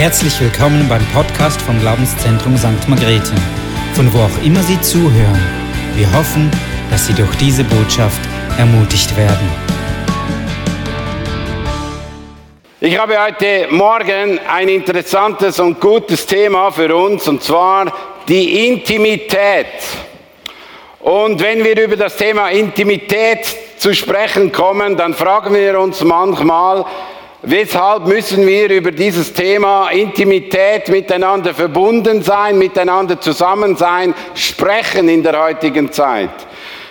Herzlich willkommen beim Podcast vom Glaubenszentrum St. Margrethe, von wo auch immer Sie zuhören. Wir hoffen, dass Sie durch diese Botschaft ermutigt werden. Ich habe heute Morgen ein interessantes und gutes Thema für uns, und zwar die Intimität. Und wenn wir über das Thema Intimität zu sprechen kommen, dann fragen wir uns manchmal, Weshalb müssen wir über dieses Thema Intimität, miteinander verbunden sein, miteinander zusammen sein, sprechen in der heutigen Zeit?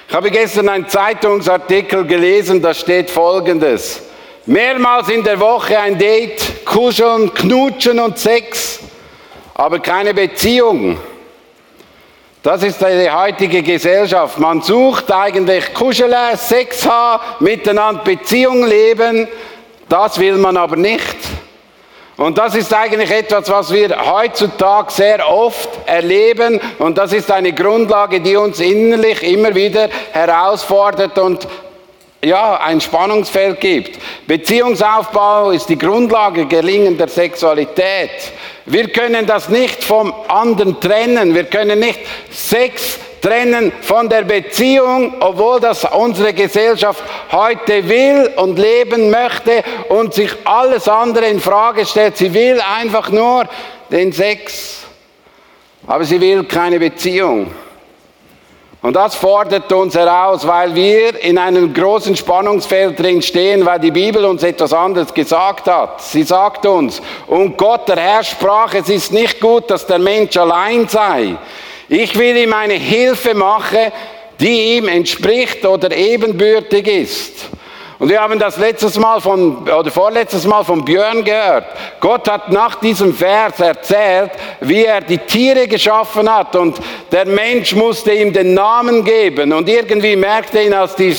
Ich habe gestern einen Zeitungsartikel gelesen, da steht Folgendes. Mehrmals in der Woche ein Date, kuscheln, knutschen und Sex, aber keine Beziehung. Das ist die heutige Gesellschaft. Man sucht eigentlich Kuscheln, Sex haben, miteinander Beziehung leben, das will man aber nicht. Und das ist eigentlich etwas, was wir heutzutage sehr oft erleben. Und das ist eine Grundlage, die uns innerlich immer wieder herausfordert und ja, ein Spannungsfeld gibt. Beziehungsaufbau ist die Grundlage gelingender Sexualität. Wir können das nicht vom anderen trennen. Wir können nicht Sex trennen von der Beziehung, obwohl das unsere Gesellschaft heute will und leben möchte und sich alles andere in Frage stellt. Sie will einfach nur den Sex, aber sie will keine Beziehung. Und das fordert uns heraus, weil wir in einem großen Spannungsfeld drin stehen, weil die Bibel uns etwas anderes gesagt hat. Sie sagt uns, und Gott, der Herr sprach, es ist nicht gut, dass der Mensch allein sei. Ich will ihm eine Hilfe machen, die ihm entspricht oder ebenbürtig ist. Und wir haben das letztes Mal von, oder vorletztes Mal von Björn gehört. Gott hat nach diesem Vers erzählt, wie er die Tiere geschaffen hat. Und der Mensch musste ihm den Namen geben. Und irgendwie merkte ihn, als die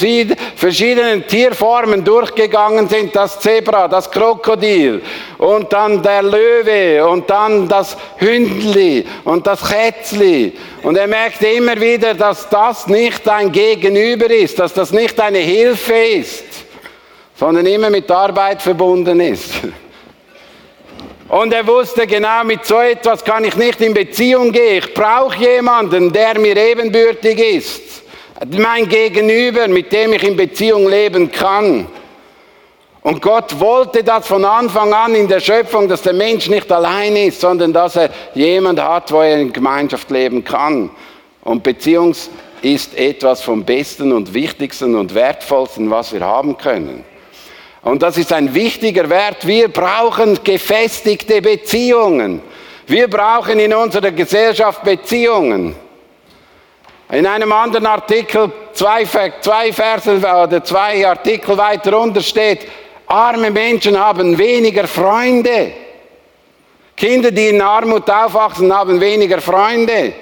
verschiedenen Tierformen durchgegangen sind, das Zebra, das Krokodil. Und dann der Löwe. Und dann das Hündli. Und das Kätzli. Und er merkte immer wieder, dass das nicht ein Gegenüber ist, dass das nicht eine Hilfe ist sondern immer mit Arbeit verbunden ist. Und er wusste genau, mit so etwas kann ich nicht in Beziehung gehen. Ich brauche jemanden, der mir ebenbürtig ist. Mein Gegenüber, mit dem ich in Beziehung leben kann. Und Gott wollte das von Anfang an in der Schöpfung, dass der Mensch nicht allein ist, sondern dass er jemand hat, wo er in Gemeinschaft leben kann. Und Beziehung ist etwas vom Besten und Wichtigsten und Wertvollsten, was wir haben können. Und das ist ein wichtiger Wert. Wir brauchen gefestigte Beziehungen. Wir brauchen in unserer Gesellschaft Beziehungen. In einem anderen Artikel, zwei, zwei Verse oder zwei Artikel weiter unter steht, arme Menschen haben weniger Freunde. Kinder, die in Armut aufwachsen, haben weniger Freunde.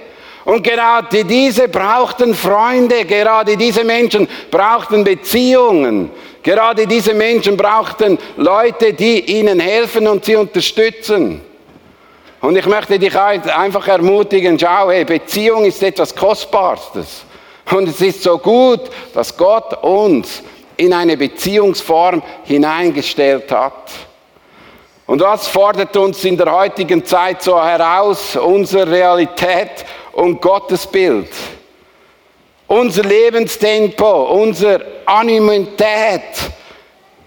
Und gerade diese brauchten Freunde, gerade diese Menschen brauchten Beziehungen. Gerade diese Menschen brauchten Leute, die ihnen helfen und sie unterstützen. Und ich möchte dich einfach ermutigen, schau, hey, Beziehung ist etwas Kostbarstes. Und es ist so gut, dass Gott uns in eine Beziehungsform hineingestellt hat. Und was fordert uns in der heutigen Zeit so heraus, unsere Realität und Gottes Bild? Unser Lebenstempo, unsere Animität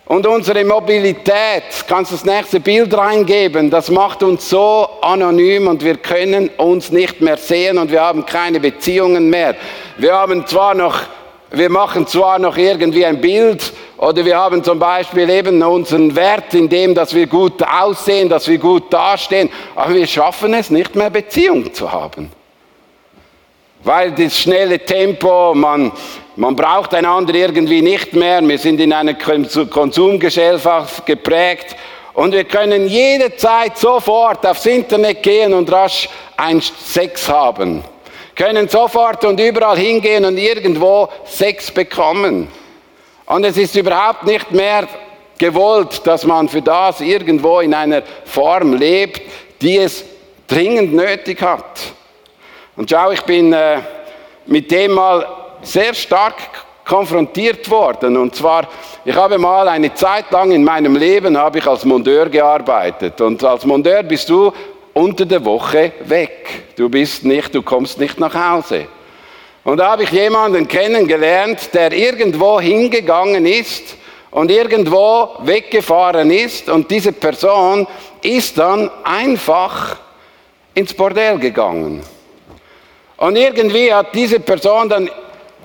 und unsere Mobilität, kannst du das nächste Bild reingeben, das macht uns so anonym und wir können uns nicht mehr sehen und wir haben keine Beziehungen mehr. Wir haben zwar noch, wir machen zwar noch irgendwie ein Bild oder wir haben zum Beispiel eben unseren Wert in dem, dass wir gut aussehen, dass wir gut dastehen, aber wir schaffen es nicht mehr Beziehung zu haben. Weil das schnelle Tempo, man, man braucht einander irgendwie nicht mehr. Wir sind in einer Konsumgesellschaft geprägt und wir können jederzeit sofort aufs Internet gehen und rasch ein Sex haben. Können sofort und überall hingehen und irgendwo Sex bekommen. Und es ist überhaupt nicht mehr gewollt, dass man für das irgendwo in einer Form lebt, die es dringend nötig hat. Und schau, ich bin äh, mit dem mal sehr stark konfrontiert worden. Und zwar, ich habe mal eine Zeit lang in meinem Leben, habe ich als Mondeur gearbeitet. Und als Mondeur bist du unter der Woche weg. Du bist nicht, du kommst nicht nach Hause. Und da habe ich jemanden kennengelernt, der irgendwo hingegangen ist und irgendwo weggefahren ist und diese Person ist dann einfach ins Bordell gegangen. Und irgendwie hat diese Person dann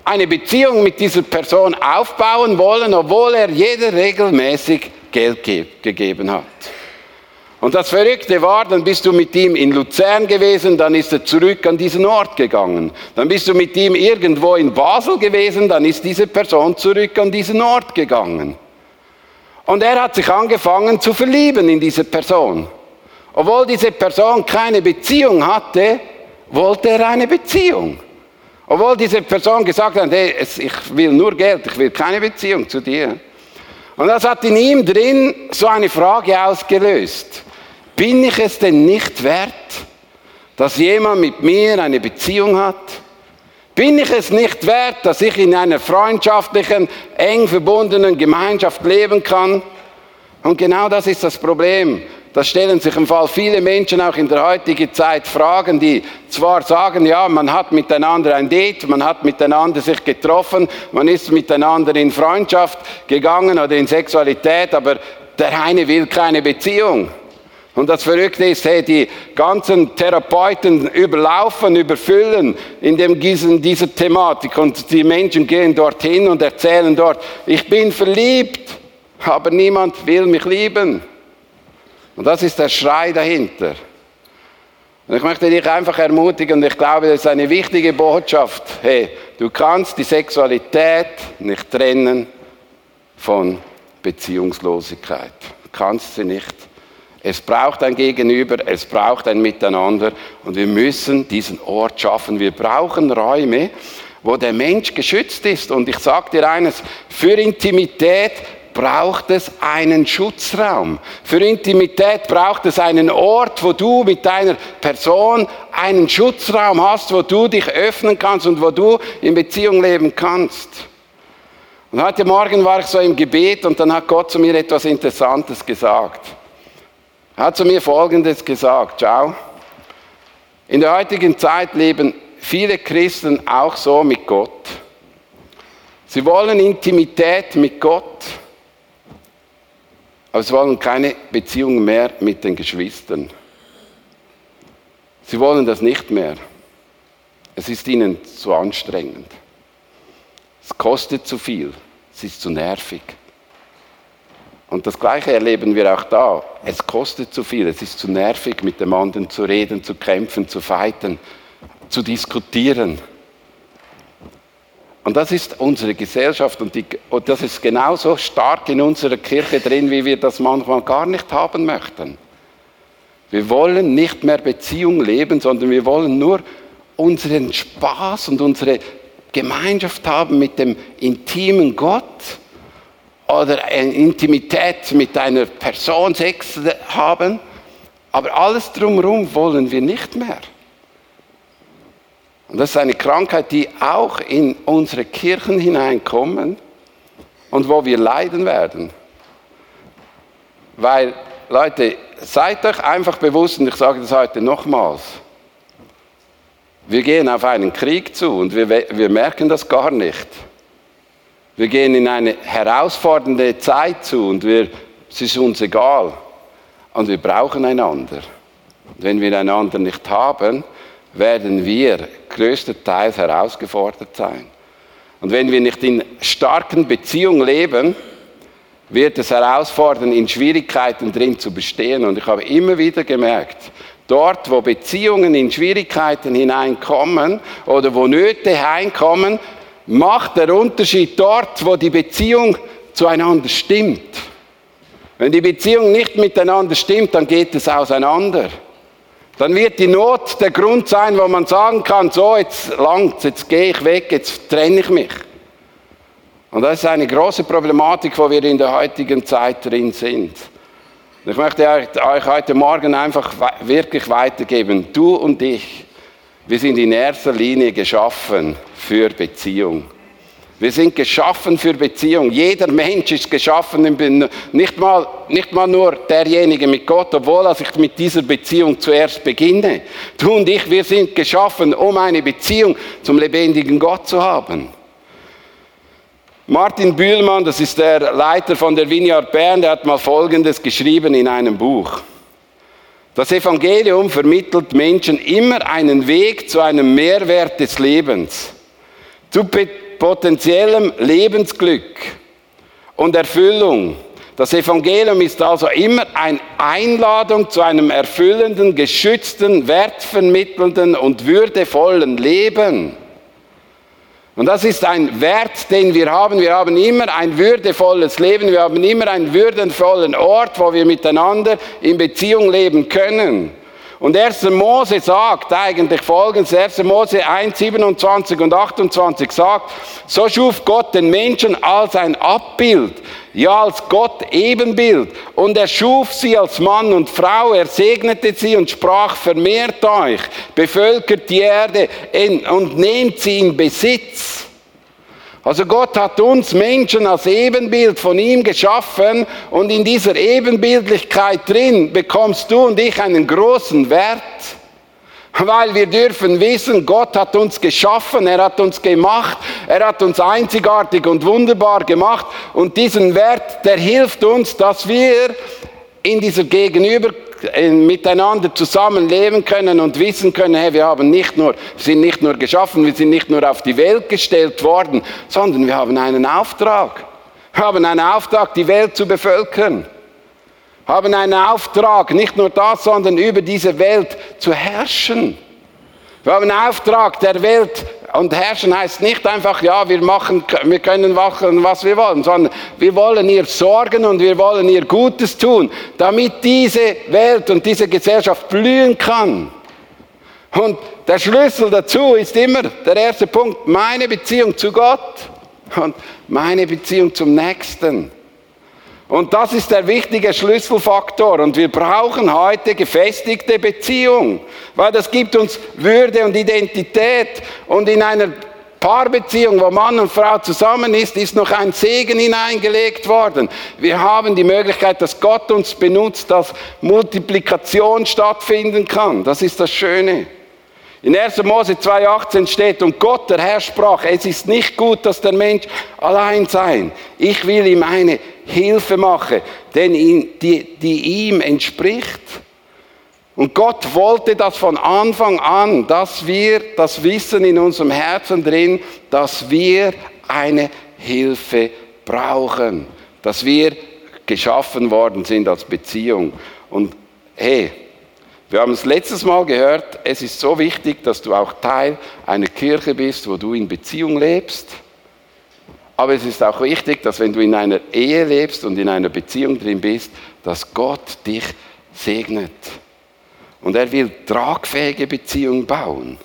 eine Beziehung mit dieser Person aufbauen wollen, obwohl er jeder regelmäßig Geld ge gegeben hat. Und das Verrückte war, dann bist du mit ihm in Luzern gewesen, dann ist er zurück an diesen Ort gegangen. Dann bist du mit ihm irgendwo in Basel gewesen, dann ist diese Person zurück an diesen Ort gegangen. Und er hat sich angefangen zu verlieben in diese Person. Obwohl diese Person keine Beziehung hatte, wollte er eine Beziehung. Obwohl diese Person gesagt hat, hey, ich will nur Geld, ich will keine Beziehung zu dir. Und das hat in ihm drin so eine Frage ausgelöst. Bin ich es denn nicht wert, dass jemand mit mir eine Beziehung hat? Bin ich es nicht wert, dass ich in einer freundschaftlichen, eng verbundenen Gemeinschaft leben kann? Und genau das ist das Problem. Da stellen sich im Fall viele Menschen auch in der heutigen Zeit Fragen, die zwar sagen, ja, man hat miteinander ein Date, man hat miteinander sich getroffen, man ist miteinander in Freundschaft gegangen oder in Sexualität, aber der eine will keine Beziehung. Und das Verrückte ist, hey, die ganzen Therapeuten überlaufen, überfüllen in dem, dieser Thematik und die Menschen gehen dorthin und erzählen dort, ich bin verliebt, aber niemand will mich lieben. Und das ist der Schrei dahinter. Und ich möchte dich einfach ermutigen, und ich glaube, das ist eine wichtige Botschaft. Hey, du kannst die Sexualität nicht trennen von Beziehungslosigkeit. Du kannst sie nicht. Es braucht ein Gegenüber, es braucht ein Miteinander und wir müssen diesen Ort schaffen. Wir brauchen Räume, wo der Mensch geschützt ist. Und ich sage dir eines, für Intimität braucht es einen Schutzraum. Für Intimität braucht es einen Ort, wo du mit deiner Person einen Schutzraum hast, wo du dich öffnen kannst und wo du in Beziehung leben kannst. Und heute Morgen war ich so im Gebet und dann hat Gott zu mir etwas Interessantes gesagt. Er hat zu mir Folgendes gesagt, schau, in der heutigen Zeit leben viele Christen auch so mit Gott. Sie wollen Intimität mit Gott, aber sie wollen keine Beziehung mehr mit den Geschwistern. Sie wollen das nicht mehr. Es ist ihnen zu anstrengend. Es kostet zu viel. Es ist zu nervig. Und das Gleiche erleben wir auch da. Es kostet zu viel. Es ist zu nervig, mit dem anderen zu reden, zu kämpfen, zu fighten, zu diskutieren. Und das ist unsere Gesellschaft und, die, und, das ist genauso stark in unserer Kirche drin, wie wir das manchmal gar nicht haben möchten. Wir wollen nicht mehr Beziehung leben, sondern wir wollen nur unseren Spaß und unsere Gemeinschaft haben mit dem intimen Gott oder eine Intimität mit einer Person Sex haben. Aber alles drumherum wollen wir nicht mehr. Und das ist eine Krankheit, die auch in unsere Kirchen hineinkommt und wo wir leiden werden. Weil, Leute, seid euch einfach bewusst, und ich sage das heute nochmals, wir gehen auf einen Krieg zu und wir, wir merken das gar nicht. Wir gehen in eine herausfordernde Zeit zu und wir, es ist uns egal. Und wir brauchen einander. Und wenn wir einander nicht haben, werden wir größtenteils herausgefordert sein. Und wenn wir nicht in starken Beziehungen leben, wird es herausfordern, in Schwierigkeiten drin zu bestehen. Und ich habe immer wieder gemerkt, dort, wo Beziehungen in Schwierigkeiten hineinkommen oder wo Nöte hineinkommen, macht der Unterschied dort, wo die Beziehung zueinander stimmt. Wenn die Beziehung nicht miteinander stimmt, dann geht es auseinander dann wird die Not der Grund sein, wo man sagen kann, so jetzt langt, jetzt gehe ich weg, jetzt trenne ich mich. Und das ist eine große Problematik, wo wir in der heutigen Zeit drin sind. Ich möchte euch heute Morgen einfach wirklich weitergeben, du und ich, wir sind in erster Linie geschaffen für Beziehung. Wir sind geschaffen für Beziehung. Jeder Mensch ist geschaffen, nicht mal, nicht mal nur derjenige mit Gott, obwohl ich mit dieser Beziehung zuerst beginne. Du und ich, wir sind geschaffen, um eine Beziehung zum lebendigen Gott zu haben. Martin Bühlmann, das ist der Leiter von der Vineyard Bern, der hat mal Folgendes geschrieben in einem Buch. Das Evangelium vermittelt Menschen immer einen Weg zu einem Mehrwert des Lebens, zu potenziellem Lebensglück und Erfüllung. Das Evangelium ist also immer eine Einladung zu einem erfüllenden, geschützten, wertvermittelnden und würdevollen Leben. Und das ist ein Wert, den wir haben. Wir haben immer ein würdevolles Leben. Wir haben immer einen würdevollen Ort, wo wir miteinander in Beziehung leben können. Und 1. Mose sagt eigentlich folgendes, 1. Mose 1, 27 und 28 sagt, so schuf Gott den Menschen als ein Abbild, ja als Gott Ebenbild. Und er schuf sie als Mann und Frau, er segnete sie und sprach, vermehrt euch, bevölkert die Erde und nehmt sie in Besitz. Also Gott hat uns Menschen als Ebenbild von ihm geschaffen und in dieser Ebenbildlichkeit drin bekommst du und ich einen großen Wert. Weil wir dürfen wissen, Gott hat uns geschaffen, er hat uns gemacht, er hat uns einzigartig und wunderbar gemacht und diesen Wert, der hilft uns, dass wir in dieser Gegenüber miteinander zusammenleben können und wissen können, hey, wir haben nicht nur, sind nicht nur geschaffen, wir sind nicht nur auf die Welt gestellt worden, sondern wir haben einen Auftrag. Wir haben einen Auftrag, die Welt zu bevölkern. Wir haben einen Auftrag, nicht nur das, sondern über diese Welt zu herrschen. Wir haben einen Auftrag, der Welt und herrschen heißt nicht einfach, ja, wir machen, wir können machen, was wir wollen, sondern wir wollen ihr sorgen und wir wollen ihr Gutes tun, damit diese Welt und diese Gesellschaft blühen kann. Und der Schlüssel dazu ist immer der erste Punkt, meine Beziehung zu Gott und meine Beziehung zum Nächsten. Und das ist der wichtige Schlüsselfaktor. Und wir brauchen heute gefestigte Beziehung, weil das gibt uns Würde und Identität. Und in einer Paarbeziehung, wo Mann und Frau zusammen ist, ist noch ein Segen hineingelegt worden. Wir haben die Möglichkeit, dass Gott uns benutzt, dass Multiplikation stattfinden kann. Das ist das Schöne. In 1. Mose 2,18 steht, und Gott, der Herr, sprach, es ist nicht gut, dass der Mensch allein sei. Ich will ihm eine Hilfe machen, denn ihn, die, die ihm entspricht. Und Gott wollte das von Anfang an, dass wir das Wissen in unserem Herzen drin, dass wir eine Hilfe brauchen, dass wir geschaffen worden sind als Beziehung. Und hey, wir haben es letztes Mal gehört, es ist so wichtig, dass du auch Teil einer Kirche bist, wo du in Beziehung lebst. Aber es ist auch wichtig, dass wenn du in einer Ehe lebst und in einer Beziehung drin bist, dass Gott dich segnet. Und er will tragfähige Beziehungen bauen.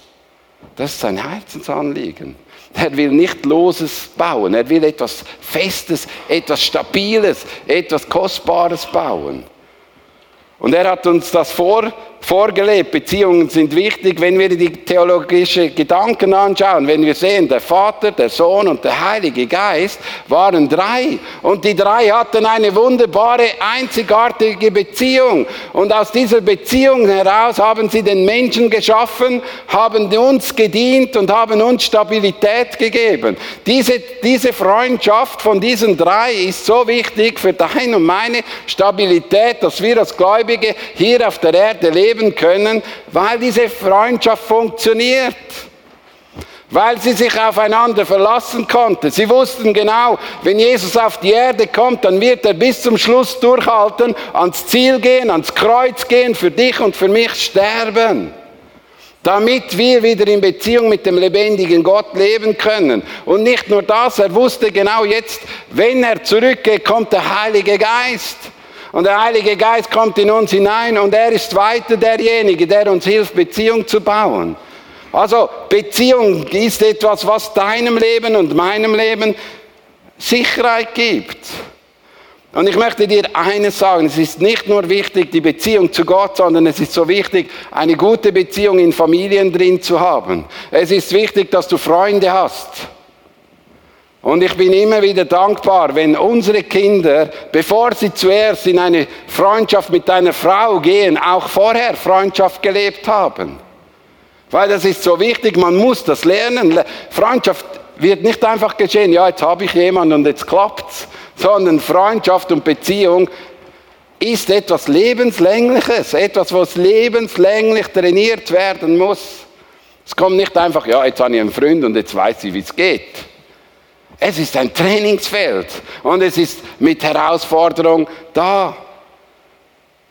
Das ist sein Herzensanliegen. Er will nicht Loses bauen. Er will etwas Festes, etwas Stabiles, etwas Kostbares bauen. Und er hat uns das vor, vorgelebt. Beziehungen sind wichtig, wenn wir die theologischen Gedanken anschauen, wenn wir sehen, der Vater, der Sohn und der Heilige Geist waren drei. Und die drei hatten eine wunderbare, einzigartige Beziehung. Und aus dieser Beziehung heraus haben sie den Menschen geschaffen, haben uns gedient und haben uns Stabilität gegeben. Diese, diese Freundschaft von diesen drei ist so wichtig für deine und meine Stabilität, dass wir als Gläubige Gläubige hier auf der Erde leben können, weil diese Freundschaft funktioniert. Weil sie sich aufeinander verlassen konnten. Sie wussten genau, wenn Jesus auf die Erde kommt, dann wird er bis zum Schluss durchhalten, ans Ziel gehen, ans Kreuz gehen, für dich und für mich sterben damit wir wieder in Beziehung mit dem lebendigen Gott leben können. Und nicht nur das, er wusste genau jetzt, wenn er zurückgeht, kommt der Heilige Geist. Und der Heilige Geist kommt in uns hinein und er ist weiter derjenige, der uns hilft, Beziehung zu bauen. Also Beziehung ist etwas, was deinem Leben und meinem Leben Sicherheit gibt. Und ich möchte dir eines sagen, es ist nicht nur wichtig, die Beziehung zu Gott, sondern es ist so wichtig, eine gute Beziehung in Familien drin zu haben. Es ist wichtig, dass du Freunde hast. Und ich bin immer wieder dankbar, wenn unsere Kinder, bevor sie zuerst in eine Freundschaft mit einer Frau gehen, auch vorher Freundschaft gelebt haben. Weil das ist so wichtig, man muss das lernen. Freundschaft wird nicht einfach geschehen, ja, jetzt habe ich jemanden und jetzt klappt's, sondern Freundschaft und Beziehung ist etwas Lebenslängliches, etwas, was lebenslänglich trainiert werden muss. Es kommt nicht einfach, ja, jetzt habe ich einen Freund und jetzt weiß ich, wie es geht. Es ist ein Trainingsfeld und es ist mit Herausforderung da.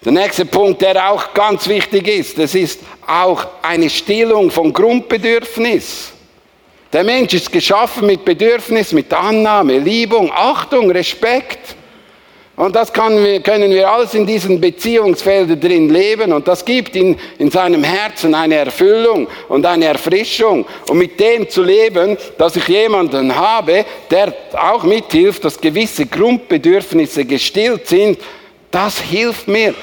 Der nächste Punkt, der auch ganz wichtig ist, das ist auch eine Stillung von Grundbedürfnis. Der Mensch ist geschaffen mit Bedürfnis, mit Annahme, Liebung, Achtung, Respekt. Und das wir, können wir alles in diesen Beziehungsfeldern drin leben. Und das gibt in, in seinem Herzen eine Erfüllung und eine Erfrischung. Und mit dem zu leben, dass ich jemanden habe, der auch mithilft, dass gewisse Grundbedürfnisse gestillt sind, das hilft mir,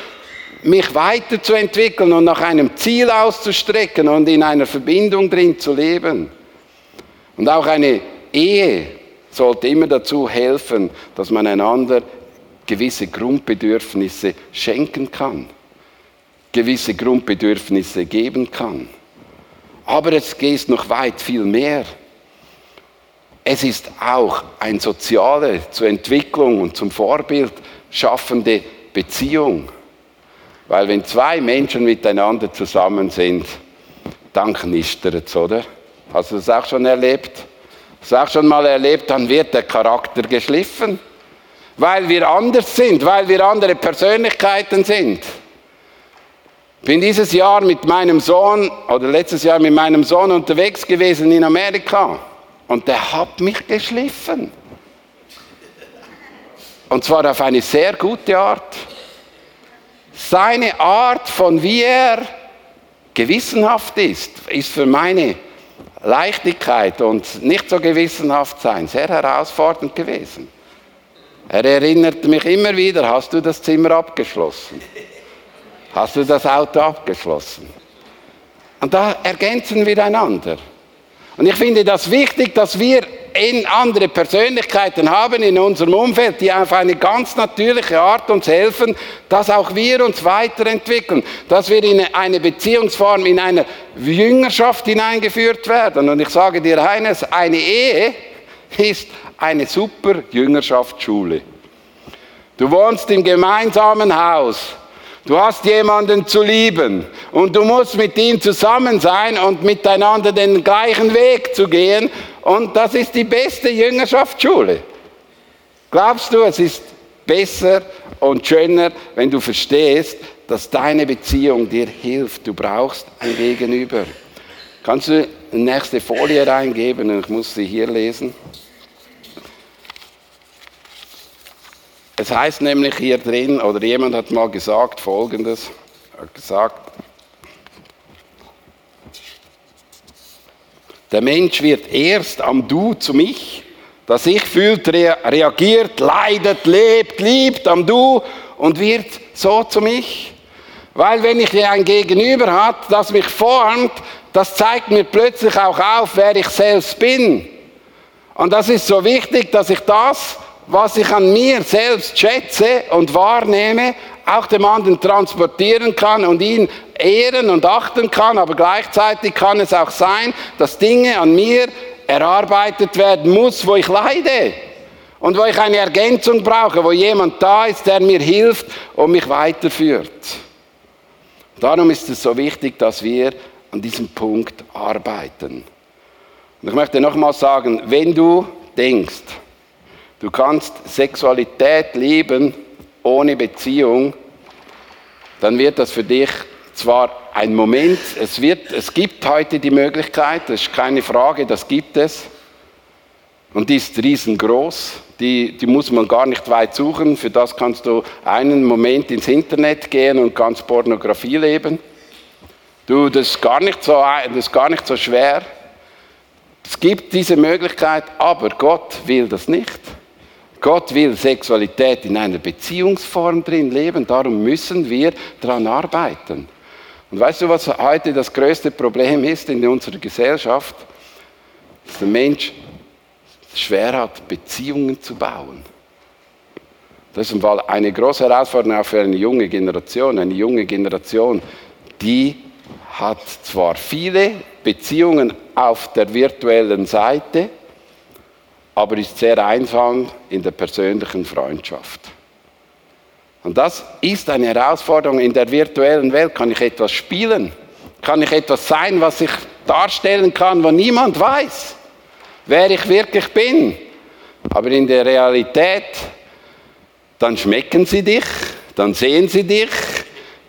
mich weiterzuentwickeln und nach einem Ziel auszustrecken und in einer Verbindung drin zu leben. Und auch eine Ehe sollte immer dazu helfen, dass man einander gewisse Grundbedürfnisse schenken kann, gewisse Grundbedürfnisse geben kann. Aber es geht noch weit viel mehr. Es ist auch eine soziale, zur Entwicklung und zum Vorbild schaffende Beziehung. Weil wenn zwei Menschen miteinander zusammen sind, dann knistert es, oder? Hast du das auch schon erlebt? Hast du auch schon mal erlebt, dann wird der Charakter geschliffen weil wir anders sind, weil wir andere Persönlichkeiten sind. Bin dieses Jahr mit meinem Sohn oder letztes Jahr mit meinem Sohn unterwegs gewesen in Amerika und der hat mich geschliffen. Und zwar auf eine sehr gute Art. Seine Art von wie er gewissenhaft ist, ist für meine Leichtigkeit und nicht so gewissenhaft sein sehr herausfordernd gewesen. Er erinnert mich immer wieder, hast du das Zimmer abgeschlossen? Hast du das Auto abgeschlossen? Und da ergänzen wir einander. Und ich finde das wichtig, dass wir in andere Persönlichkeiten haben in unserem Umfeld, die auf eine ganz natürliche Art uns helfen, dass auch wir uns weiterentwickeln, dass wir in eine Beziehungsform, in eine Jüngerschaft hineingeführt werden. Und ich sage dir eines, eine Ehe ist eine super Jüngerschaftsschule. Du wohnst im gemeinsamen Haus. Du hast jemanden zu lieben und du musst mit ihm zusammen sein und miteinander den gleichen Weg zu gehen. Und das ist die beste Jüngerschaftsschule. Glaubst du, es ist besser und schöner, wenn du verstehst, dass deine Beziehung dir hilft. Du brauchst ein Gegenüber. Kannst du die nächste Folie reingeben? Ich muss sie hier lesen. Es heißt nämlich hier drin, oder jemand hat mal gesagt Folgendes, hat gesagt, der Mensch wird erst am Du zu mich, das Ich fühlt, reagiert, leidet, lebt, liebt am Du und wird so zu mich. Weil wenn ich ein Gegenüber hat, das mich formt, das zeigt mir plötzlich auch auf, wer ich selbst bin. Und das ist so wichtig, dass ich das was ich an mir selbst schätze und wahrnehme, auch dem anderen transportieren kann und ihn ehren und achten kann, aber gleichzeitig kann es auch sein, dass Dinge an mir erarbeitet werden muss, wo ich leide und wo ich eine Ergänzung brauche, wo jemand da ist, der mir hilft und mich weiterführt. Darum ist es so wichtig, dass wir an diesem Punkt arbeiten. Und ich möchte nochmal sagen, wenn du denkst, Du kannst Sexualität leben ohne Beziehung, dann wird das für dich zwar ein Moment, es, wird, es gibt heute die Möglichkeit, das ist keine Frage, das gibt es. Und die ist riesengroß, die, die muss man gar nicht weit suchen. Für das kannst du einen Moment ins Internet gehen und ganz Pornografie leben. Du, das ist gar nicht so, das ist gar nicht so schwer. Es gibt diese Möglichkeit, aber Gott will das nicht. Gott will Sexualität in einer Beziehungsform drin leben, darum müssen wir daran arbeiten. Und weißt du, was heute das größte Problem ist in unserer Gesellschaft? Dass der Mensch schwer hat, Beziehungen zu bauen. Das ist eine große Herausforderung auch für eine junge Generation. Eine junge Generation, die hat zwar viele Beziehungen auf der virtuellen Seite, aber ist sehr einsam in der persönlichen Freundschaft. Und das ist eine Herausforderung in der virtuellen Welt. Kann ich etwas spielen? Kann ich etwas sein, was ich darstellen kann, wo niemand weiß, wer ich wirklich bin? Aber in der Realität, dann schmecken sie dich, dann sehen sie dich,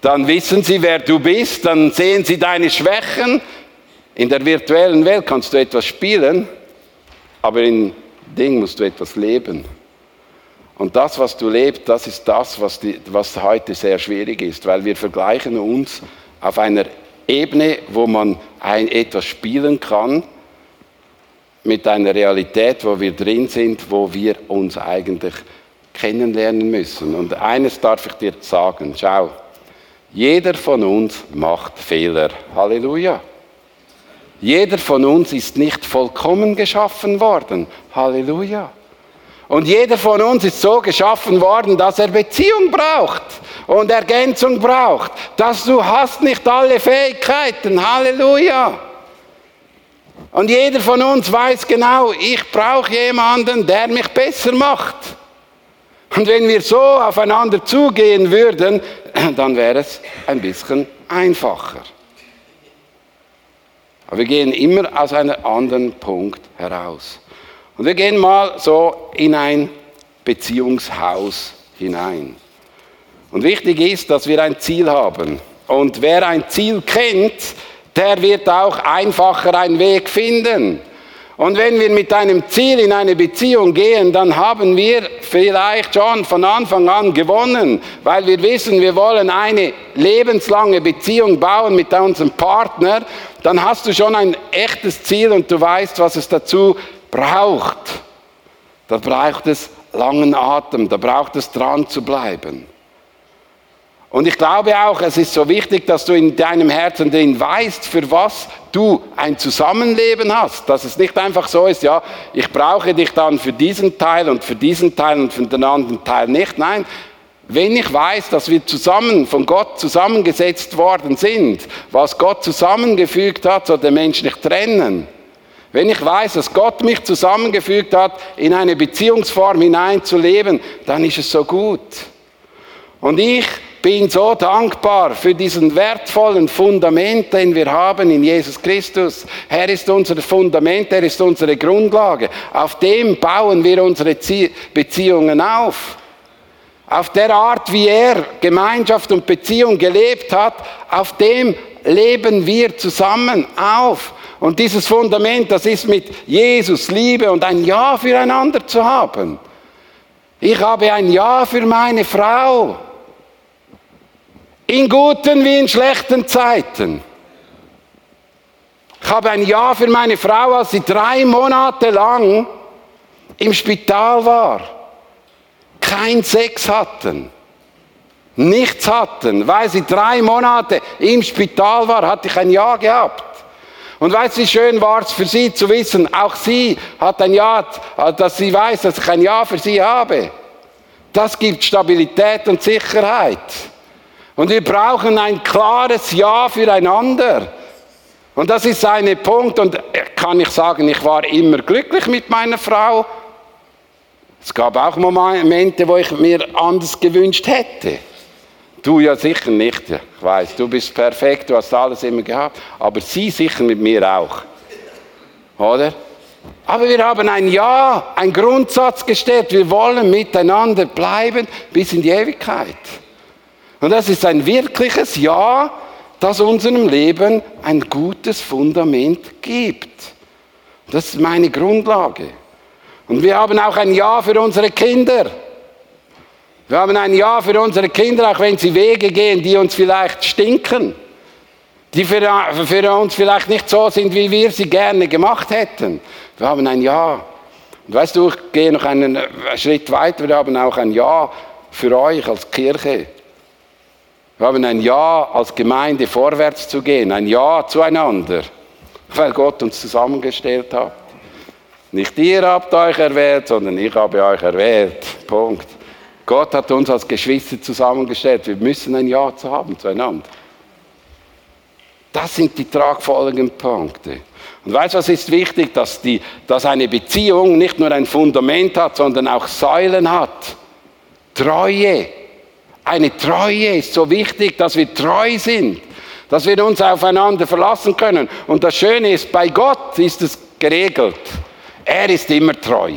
dann wissen sie, wer du bist, dann sehen sie deine Schwächen. In der virtuellen Welt kannst du etwas spielen, aber in Ding musst du etwas leben. Und das, was du lebst, das ist das, was, die, was heute sehr schwierig ist, weil wir vergleichen uns auf einer Ebene, wo man ein, etwas spielen kann, mit einer Realität, wo wir drin sind, wo wir uns eigentlich kennenlernen müssen. Und eines darf ich dir sagen, schau, jeder von uns macht Fehler. Halleluja. Jeder von uns ist nicht vollkommen geschaffen worden. Halleluja. Und jeder von uns ist so geschaffen worden, dass er Beziehung braucht und Ergänzung braucht. Dass du hast nicht alle Fähigkeiten. Halleluja. Und jeder von uns weiß genau, ich brauche jemanden, der mich besser macht. Und wenn wir so aufeinander zugehen würden, dann wäre es ein bisschen einfacher. Aber wir gehen immer aus einem anderen Punkt heraus. Und wir gehen mal so in ein Beziehungshaus hinein. Und wichtig ist, dass wir ein Ziel haben. Und wer ein Ziel kennt, der wird auch einfacher einen Weg finden. Und wenn wir mit einem Ziel in eine Beziehung gehen, dann haben wir vielleicht schon von Anfang an gewonnen, weil wir wissen, wir wollen eine lebenslange Beziehung bauen mit unserem Partner. Dann hast du schon ein echtes Ziel und du weißt, was es dazu braucht. Da braucht es langen Atem, da braucht es dran zu bleiben. Und ich glaube auch, es ist so wichtig, dass du in deinem Herzen drin weißt, für was du ein Zusammenleben hast. Dass es nicht einfach so ist, ja, ich brauche dich dann für diesen Teil und für diesen Teil und für den anderen Teil nicht. Nein, wenn ich weiß, dass wir zusammen von Gott zusammengesetzt worden sind, was Gott zusammengefügt hat, soll der Mensch nicht trennen. Wenn ich weiß, dass Gott mich zusammengefügt hat, in eine Beziehungsform hineinzuleben, dann ist es so gut. Und ich bin so dankbar für diesen wertvollen Fundament, den wir haben in Jesus Christus. Er ist unser Fundament, er ist unsere Grundlage. Auf dem bauen wir unsere Beziehungen auf. Auf der Art, wie er Gemeinschaft und Beziehung gelebt hat, auf dem leben wir zusammen auf. Und dieses Fundament, das ist mit Jesus Liebe und ein Ja füreinander zu haben. Ich habe ein Ja für meine Frau. In guten wie in schlechten Zeiten. Ich habe ein Ja für meine Frau, als sie drei Monate lang im Spital war. Kein Sex hatten. Nichts hatten. Weil sie drei Monate im Spital war, hatte ich ein Ja gehabt. Und weißt du, wie schön war es für sie zu wissen, auch sie hat ein Ja, dass sie weiß, dass ich ein Ja für sie habe. Das gibt Stabilität und Sicherheit. Und wir brauchen ein klares Ja füreinander. Und das ist ein Punkt. Und kann ich sagen, ich war immer glücklich mit meiner Frau. Es gab auch Momente, wo ich mir anders gewünscht hätte. Du ja sicher nicht. Ich weiß, du bist perfekt, du hast alles immer gehabt. Aber sie sicher mit mir auch. Oder? Aber wir haben ein Ja, ein Grundsatz gestellt. Wir wollen miteinander bleiben bis in die Ewigkeit. Und das ist ein wirkliches Ja, das unserem Leben ein gutes Fundament gibt. Das ist meine Grundlage. Und wir haben auch ein Ja für unsere Kinder. Wir haben ein Ja für unsere Kinder, auch wenn sie Wege gehen, die uns vielleicht stinken, die für, für uns vielleicht nicht so sind, wie wir sie gerne gemacht hätten. Wir haben ein Ja. Und weißt du, ich gehe noch einen Schritt weiter, wir haben auch ein Ja für euch als Kirche. Wir haben ein Ja als Gemeinde vorwärts zu gehen, ein Ja zueinander, weil Gott uns zusammengestellt hat. Nicht ihr habt euch erwählt, sondern ich habe euch erwählt. Punkt. Gott hat uns als Geschwister zusammengestellt. Wir müssen ein Ja zu haben zueinander. Das sind die tragfolgenden Punkte. Und weißt du, was ist wichtig? Dass, die, dass eine Beziehung nicht nur ein Fundament hat, sondern auch Säulen hat. Treue. Eine Treue ist so wichtig, dass wir treu sind, dass wir uns aufeinander verlassen können. Und das Schöne ist, bei Gott ist es geregelt. Er ist immer treu.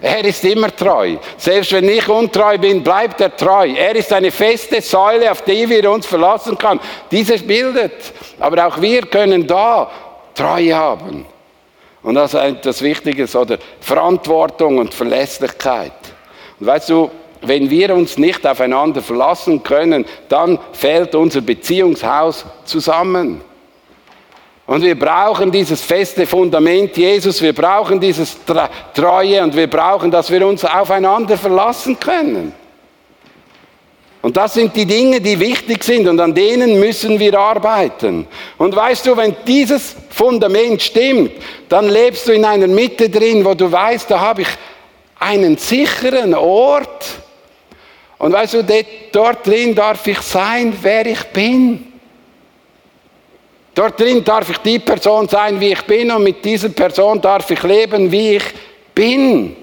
Er ist immer treu. Selbst wenn ich untreu bin, bleibt er treu. Er ist eine feste Säule, auf die wir uns verlassen können. Dieses bildet. Aber auch wir können da Treue haben. Und das ist etwas Wichtiges, oder Verantwortung und Verlässlichkeit. Und weißt du, wenn wir uns nicht aufeinander verlassen können, dann fällt unser Beziehungshaus zusammen. Und wir brauchen dieses feste Fundament Jesus, wir brauchen dieses Treue und wir brauchen, dass wir uns aufeinander verlassen können. Und das sind die Dinge, die wichtig sind und an denen müssen wir arbeiten. Und weißt du, wenn dieses Fundament stimmt, dann lebst du in einer Mitte drin, wo du weißt, da habe ich einen sicheren Ort. Und weißt du, dort drin darf ich sein, wer ich bin. Dort drin darf ich die Person sein, wie ich bin und mit dieser Person darf ich leben, wie ich bin.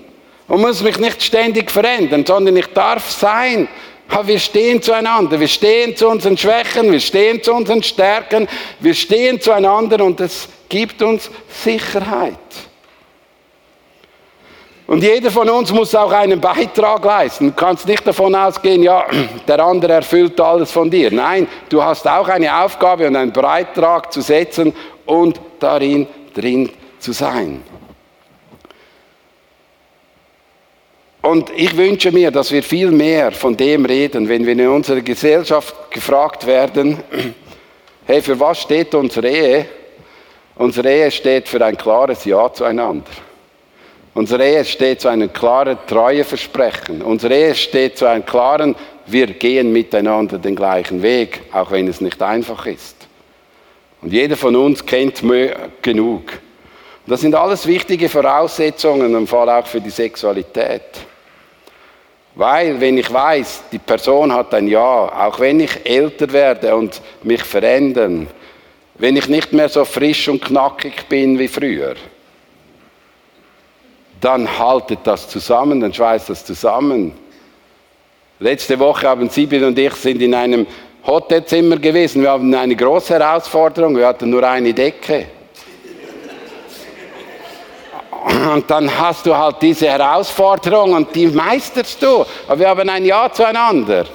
Und muss mich nicht ständig verändern, sondern ich darf sein. Aber wir stehen zueinander, wir stehen zu unseren Schwächen, wir stehen zu unseren Stärken, wir stehen zueinander und es gibt uns Sicherheit. Und jeder von uns muss auch einen Beitrag leisten. Du kannst nicht davon ausgehen, ja, der andere erfüllt alles von dir. Nein, du hast auch eine Aufgabe und einen Beitrag zu setzen und darin drin zu sein. Und ich wünsche mir, dass wir viel mehr von dem reden, wenn wir in unserer Gesellschaft gefragt werden, hey, für was steht unsere Ehe? Unsere Ehe steht für ein klares Ja zueinander. Unsere Ehe steht zu einem klaren Treueversprechen. Unsere Ehe steht zu einem klaren, wir gehen miteinander den gleichen Weg, auch wenn es nicht einfach ist. Und jeder von uns kennt genug. Und das sind alles wichtige Voraussetzungen, im Fall auch für die Sexualität. Weil, wenn ich weiß, die Person hat ein Ja, auch wenn ich älter werde und mich verändern, wenn ich nicht mehr so frisch und knackig bin wie früher, dann haltet das zusammen, dann schweißt das zusammen. Letzte Woche haben Sibyl und ich sind in einem Hotelzimmer gewesen. Wir haben eine große Herausforderung. Wir hatten nur eine Decke. Und dann hast du halt diese Herausforderung und die meisterst du. Aber wir haben ein Ja zueinander.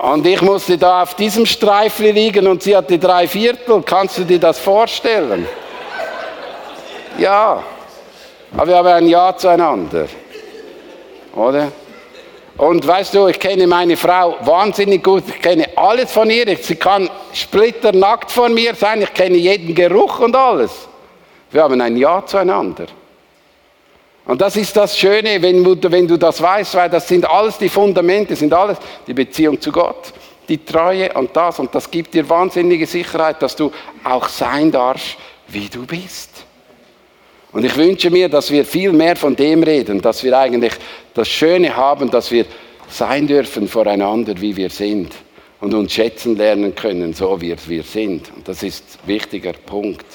Und ich musste da auf diesem Streifel liegen und sie hatte drei Viertel. Kannst du dir das vorstellen? Ja. Aber wir haben ein Ja zueinander. Oder? Und weißt du, ich kenne meine Frau wahnsinnig gut. Ich kenne alles von ihr. Sie kann splitternackt von mir sein. Ich kenne jeden Geruch und alles. Wir haben ein Ja zueinander. Und das ist das Schöne, wenn du, wenn du das weißt, weil das sind alles die Fundamente, sind alles die Beziehung zu Gott, die Treue und das. Und das gibt dir wahnsinnige Sicherheit, dass du auch sein darfst, wie du bist. Und ich wünsche mir, dass wir viel mehr von dem reden, dass wir eigentlich das Schöne haben, dass wir sein dürfen voreinander, wie wir sind und uns schätzen lernen können, so wie wir sind. Und das ist ein wichtiger Punkt.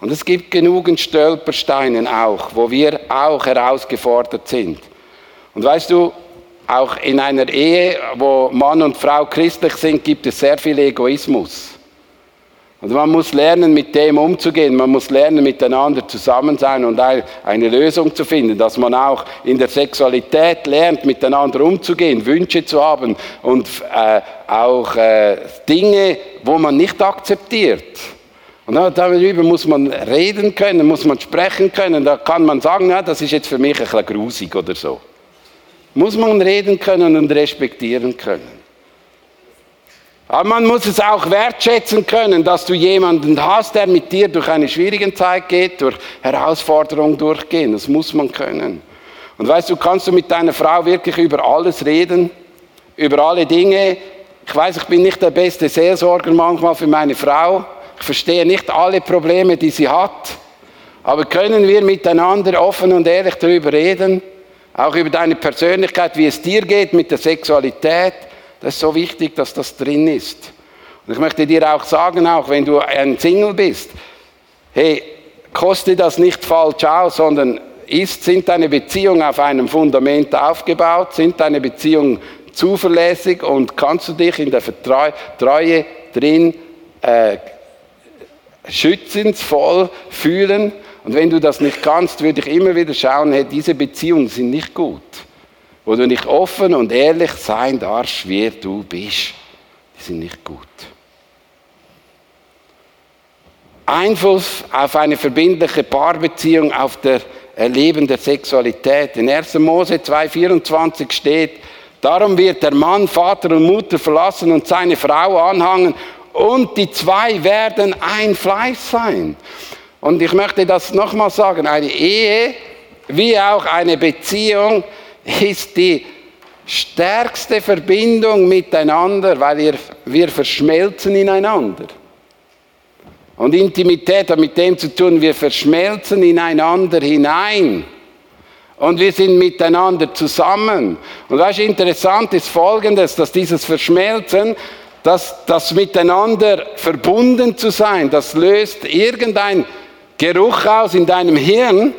Und es gibt genügend Stolpersteine auch, wo wir auch herausgefordert sind. Und weißt du, auch in einer Ehe, wo Mann und Frau christlich sind, gibt es sehr viel Egoismus. Und man muss lernen, mit dem umzugehen. Man muss lernen, miteinander zusammen sein und eine Lösung zu finden, dass man auch in der Sexualität lernt, miteinander umzugehen, Wünsche zu haben und äh, auch äh, Dinge, wo man nicht akzeptiert. Und darüber muss man reden können, muss man sprechen können. Da kann man sagen, ja, das ist jetzt für mich ein bisschen grusig oder so. Muss man reden können und respektieren können. Aber man muss es auch wertschätzen können, dass du jemanden hast, der mit dir durch eine schwierige Zeit geht, durch Herausforderungen durchgehen. Das muss man können. Und weißt du, kannst du mit deiner Frau wirklich über alles reden, über alle Dinge. Ich weiß, ich bin nicht der beste Seelsorger manchmal für meine Frau. Ich verstehe nicht alle Probleme, die sie hat. Aber können wir miteinander offen und ehrlich darüber reden? Auch über deine Persönlichkeit, wie es dir geht mit der Sexualität. Das ist so wichtig, dass das drin ist. Und ich möchte dir auch sagen, auch wenn du ein Single bist, hey, koste das nicht falsch aus, sondern ist, sind deine Beziehungen auf einem Fundament aufgebaut, sind deine Beziehungen zuverlässig und kannst du dich in der Treue drin äh, schützensvoll fühlen. Und wenn du das nicht kannst, würde ich immer wieder schauen, hey, diese Beziehungen sind nicht gut. Wo du nicht offen und ehrlich sein darfst, wer du bist. Die sind nicht gut. Einfluss auf eine verbindliche Paarbeziehung, auf das Erleben der Sexualität. In 1. Mose 2,24 steht, darum wird der Mann Vater und Mutter verlassen und seine Frau anhangen und die zwei werden ein Fleisch sein. Und ich möchte das nochmal sagen, eine Ehe wie auch eine Beziehung ist die stärkste Verbindung miteinander, weil wir, wir verschmelzen ineinander. Und Intimität hat mit dem zu tun, wir verschmelzen ineinander hinein. Und wir sind miteinander zusammen. Und was interessant ist folgendes, dass dieses Verschmelzen das, das miteinander verbunden zu sein, das löst irgendein Geruch aus in deinem Hirn.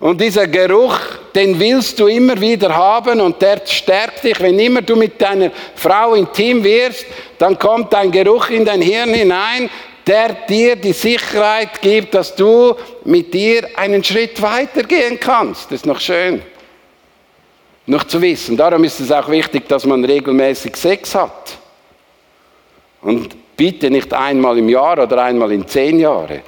Und dieser Geruch, den willst du immer wieder haben und der stärkt dich. Wenn immer du mit deiner Frau intim wirst, dann kommt ein Geruch in dein Hirn hinein, der dir die Sicherheit gibt, dass du mit dir einen Schritt weitergehen kannst. Das ist noch schön. Noch zu wissen. Darum ist es auch wichtig, dass man regelmäßig Sex hat. Und bitte nicht einmal im Jahr oder einmal in zehn Jahren,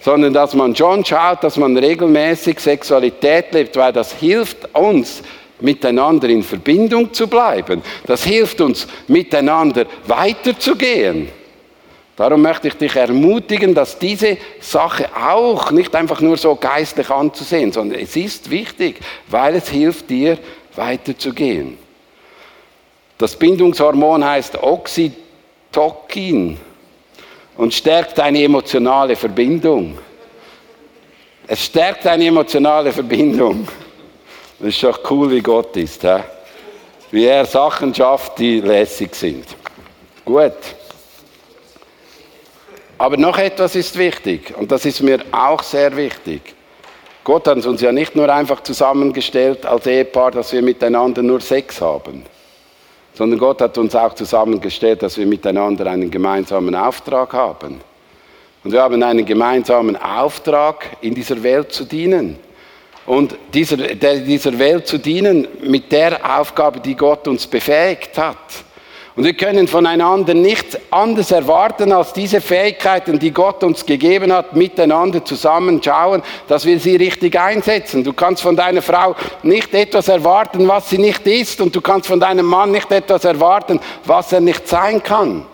sondern dass man schon schaut, dass man regelmäßig Sexualität lebt, weil das hilft uns, miteinander in Verbindung zu bleiben. Das hilft uns, miteinander weiterzugehen. Darum möchte ich dich ermutigen, dass diese Sache auch nicht einfach nur so geistlich anzusehen, sondern es ist wichtig, weil es hilft dir, weiterzugehen. Das Bindungshormon heißt Oxytocin. Und stärkt eine emotionale Verbindung. Es stärkt eine emotionale Verbindung. Das ist doch cool, wie Gott ist. He? Wie er Sachen schafft, die lässig sind. Gut. Aber noch etwas ist wichtig und das ist mir auch sehr wichtig. Gott hat uns ja nicht nur einfach zusammengestellt als Ehepaar, dass wir miteinander nur Sex haben sondern Gott hat uns auch zusammengestellt, dass wir miteinander einen gemeinsamen Auftrag haben. Und wir haben einen gemeinsamen Auftrag, in dieser Welt zu dienen. Und dieser, dieser Welt zu dienen mit der Aufgabe, die Gott uns befähigt hat. Und wir können voneinander nichts anderes erwarten als diese Fähigkeiten, die Gott uns gegeben hat, miteinander zusammenschauen, dass wir sie richtig einsetzen. Du kannst von deiner Frau nicht etwas erwarten, was sie nicht ist, und du kannst von deinem Mann nicht etwas erwarten, was er nicht sein kann.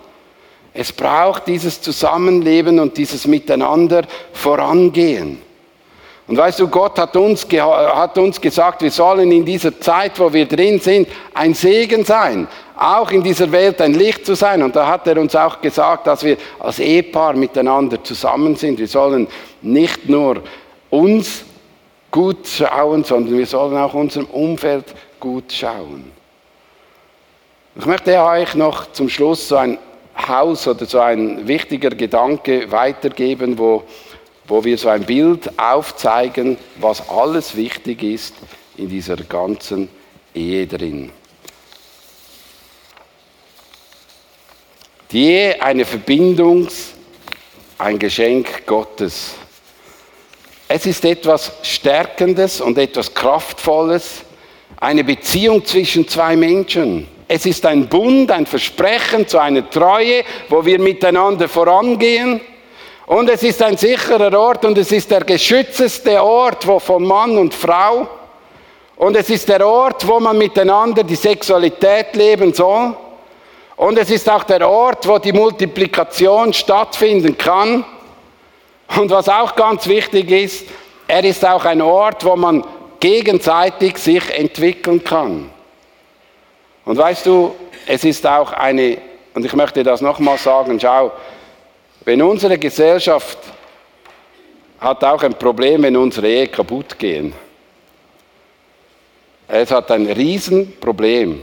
Es braucht dieses Zusammenleben und dieses Miteinander vorangehen. Und weißt du, Gott hat uns, hat uns gesagt, wir sollen in dieser Zeit, wo wir drin sind, ein Segen sein. Auch in dieser Welt ein Licht zu sein. Und da hat er uns auch gesagt, dass wir als Ehepaar miteinander zusammen sind. Wir sollen nicht nur uns gut schauen, sondern wir sollen auch unserem Umfeld gut schauen. Ich möchte euch noch zum Schluss so ein Haus oder so ein wichtiger Gedanke weitergeben, wo wo wir so ein Bild aufzeigen, was alles wichtig ist in dieser ganzen Ehe drin. Ehe, eine Verbindung, ein Geschenk Gottes. Es ist etwas Stärkendes und etwas Kraftvolles, eine Beziehung zwischen zwei Menschen. Es ist ein Bund, ein Versprechen zu einer Treue, wo wir miteinander vorangehen und es ist ein sicherer Ort und es ist der geschützeste Ort wo von Mann und Frau. Und es ist der Ort, wo man miteinander die Sexualität leben soll. Und es ist auch der Ort, wo die Multiplikation stattfinden kann. Und was auch ganz wichtig ist, er ist auch ein Ort, wo man gegenseitig sich entwickeln kann. Und weißt du, es ist auch eine, und ich möchte das nochmal sagen, schau, wenn unsere Gesellschaft hat auch ein Problem, wenn unsere Ehe kaputt gehen. Es hat ein Riesenproblem.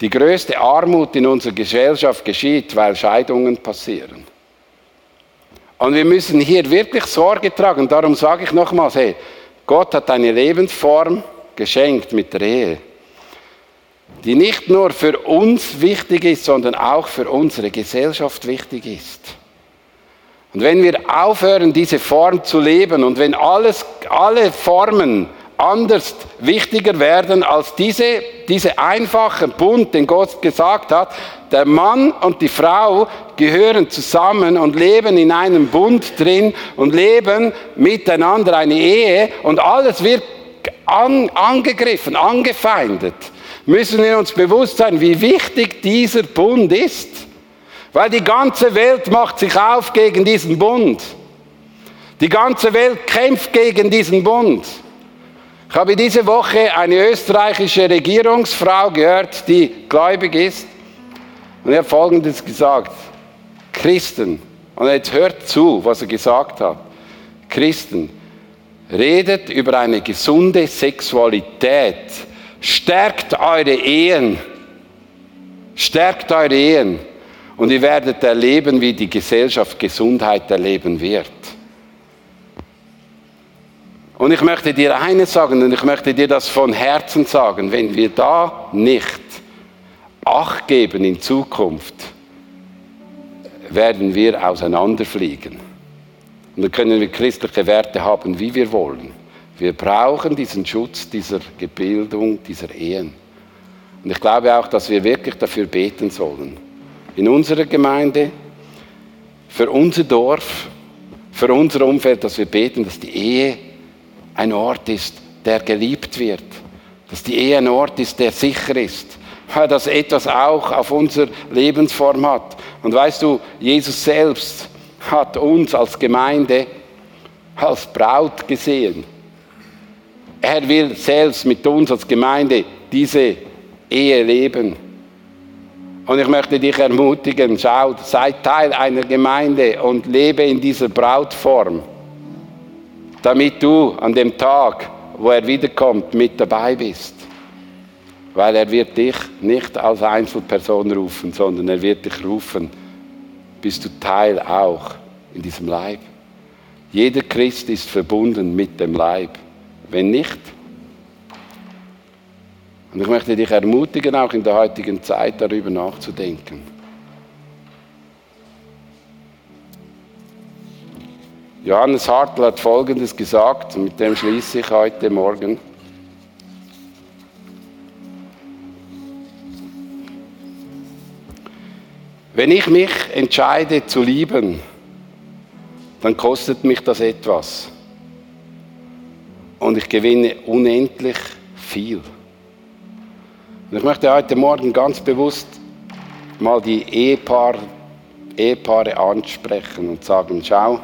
Die größte Armut in unserer Gesellschaft geschieht, weil Scheidungen passieren. Und wir müssen hier wirklich Sorge tragen. Darum sage ich nochmals, hey, Gott hat eine Lebensform geschenkt mit der Ehe, die nicht nur für uns wichtig ist, sondern auch für unsere Gesellschaft wichtig ist. Und wenn wir aufhören, diese Form zu leben und wenn alles, alle Formen anders wichtiger werden als diese, diese einfache Bund, den Gott gesagt hat. Der Mann und die Frau gehören zusammen und leben in einem Bund drin und leben miteinander eine Ehe und alles wird an, angegriffen, angefeindet. Müssen wir uns bewusst sein, wie wichtig dieser Bund ist. Weil die ganze Welt macht sich auf gegen diesen Bund. Die ganze Welt kämpft gegen diesen Bund. Ich habe diese Woche eine österreichische Regierungsfrau gehört, die gläubig ist. Und er hat Folgendes gesagt. Christen, und jetzt hört zu, was er gesagt hat. Christen, redet über eine gesunde Sexualität. Stärkt eure Ehen. Stärkt eure Ehen. Und ihr werdet erleben, wie die Gesellschaft Gesundheit erleben wird. Und ich möchte dir eines sagen, und ich möchte dir das von Herzen sagen, wenn wir da nicht Acht geben in Zukunft, werden wir auseinanderfliegen. Und dann können wir christliche Werte haben, wie wir wollen. Wir brauchen diesen Schutz dieser Gebildung, dieser Ehen. Und ich glaube auch, dass wir wirklich dafür beten sollen. In unserer Gemeinde, für unser Dorf, für unser Umfeld, dass wir beten, dass die Ehe ein Ort ist, der geliebt wird. Dass die Ehe ein Ort ist, der sicher ist. Dass etwas auch auf unsere Lebensform hat. Und weißt du, Jesus selbst hat uns als Gemeinde als Braut gesehen. Er will selbst mit uns als Gemeinde diese Ehe leben. Und ich möchte dich ermutigen, schau, sei Teil einer Gemeinde und lebe in dieser Brautform damit du an dem Tag, wo er wiederkommt, mit dabei bist. Weil er wird dich nicht als Einzelperson rufen, sondern er wird dich rufen, bist du Teil auch in diesem Leib. Jeder Christ ist verbunden mit dem Leib. Wenn nicht, und ich möchte dich ermutigen, auch in der heutigen Zeit darüber nachzudenken. Johannes Hartl hat Folgendes gesagt, mit dem schließe ich heute Morgen. Wenn ich mich entscheide zu lieben, dann kostet mich das etwas. Und ich gewinne unendlich viel. Und ich möchte heute Morgen ganz bewusst mal die Ehepaare, Ehepaare ansprechen und sagen, schau,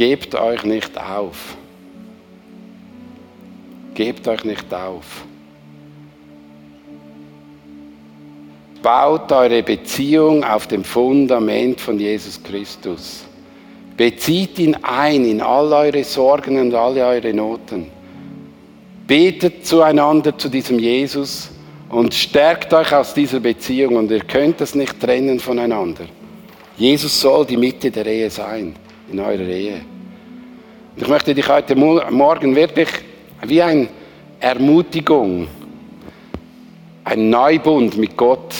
Gebt euch nicht auf. Gebt euch nicht auf. Baut eure Beziehung auf dem Fundament von Jesus Christus. Bezieht ihn ein in all eure Sorgen und alle eure Noten. Betet zueinander zu diesem Jesus und stärkt euch aus dieser Beziehung und ihr könnt es nicht trennen voneinander. Jesus soll die Mitte der Ehe sein in eurer Ehe. Und ich möchte dich heute Morgen wirklich wie eine Ermutigung, ein Neubund mit Gott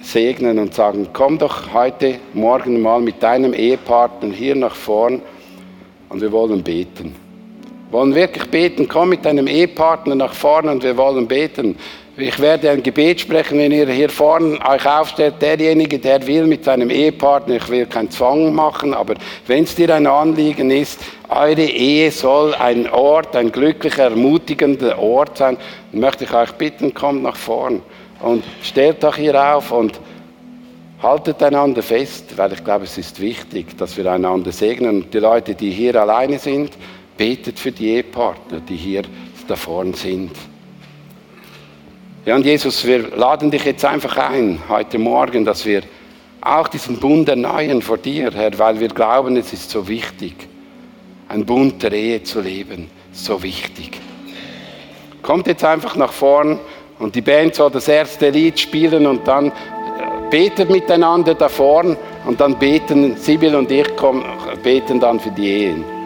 segnen und sagen, komm doch heute Morgen mal mit deinem Ehepartner hier nach vorn und wir wollen beten. Wir wollen wirklich beten, komm mit deinem Ehepartner nach vorne und wir wollen beten. Ich werde ein Gebet sprechen, wenn ihr hier vorne euch aufstellt. Derjenige, der will mit seinem Ehepartner, ich will keinen Zwang machen, aber wenn es dir ein Anliegen ist, eure Ehe soll ein Ort, ein glücklicher, ermutigender Ort sein, möchte ich euch bitten, kommt nach vorn und stellt euch hier auf und haltet einander fest, weil ich glaube, es ist wichtig, dass wir einander segnen. Die Leute, die hier alleine sind, betet für die Ehepartner, die hier da vorne sind. Ja, und Jesus, wir laden dich jetzt einfach ein, heute Morgen, dass wir auch diesen Bund erneuern vor dir, Herr, weil wir glauben, es ist so wichtig, ein Bund der Ehe zu leben. So wichtig. Kommt jetzt einfach nach vorn und die Band soll das erste Lied spielen und dann äh, betet miteinander da vorn und dann beten, Sibyl und ich kommen, beten dann für die Ehen.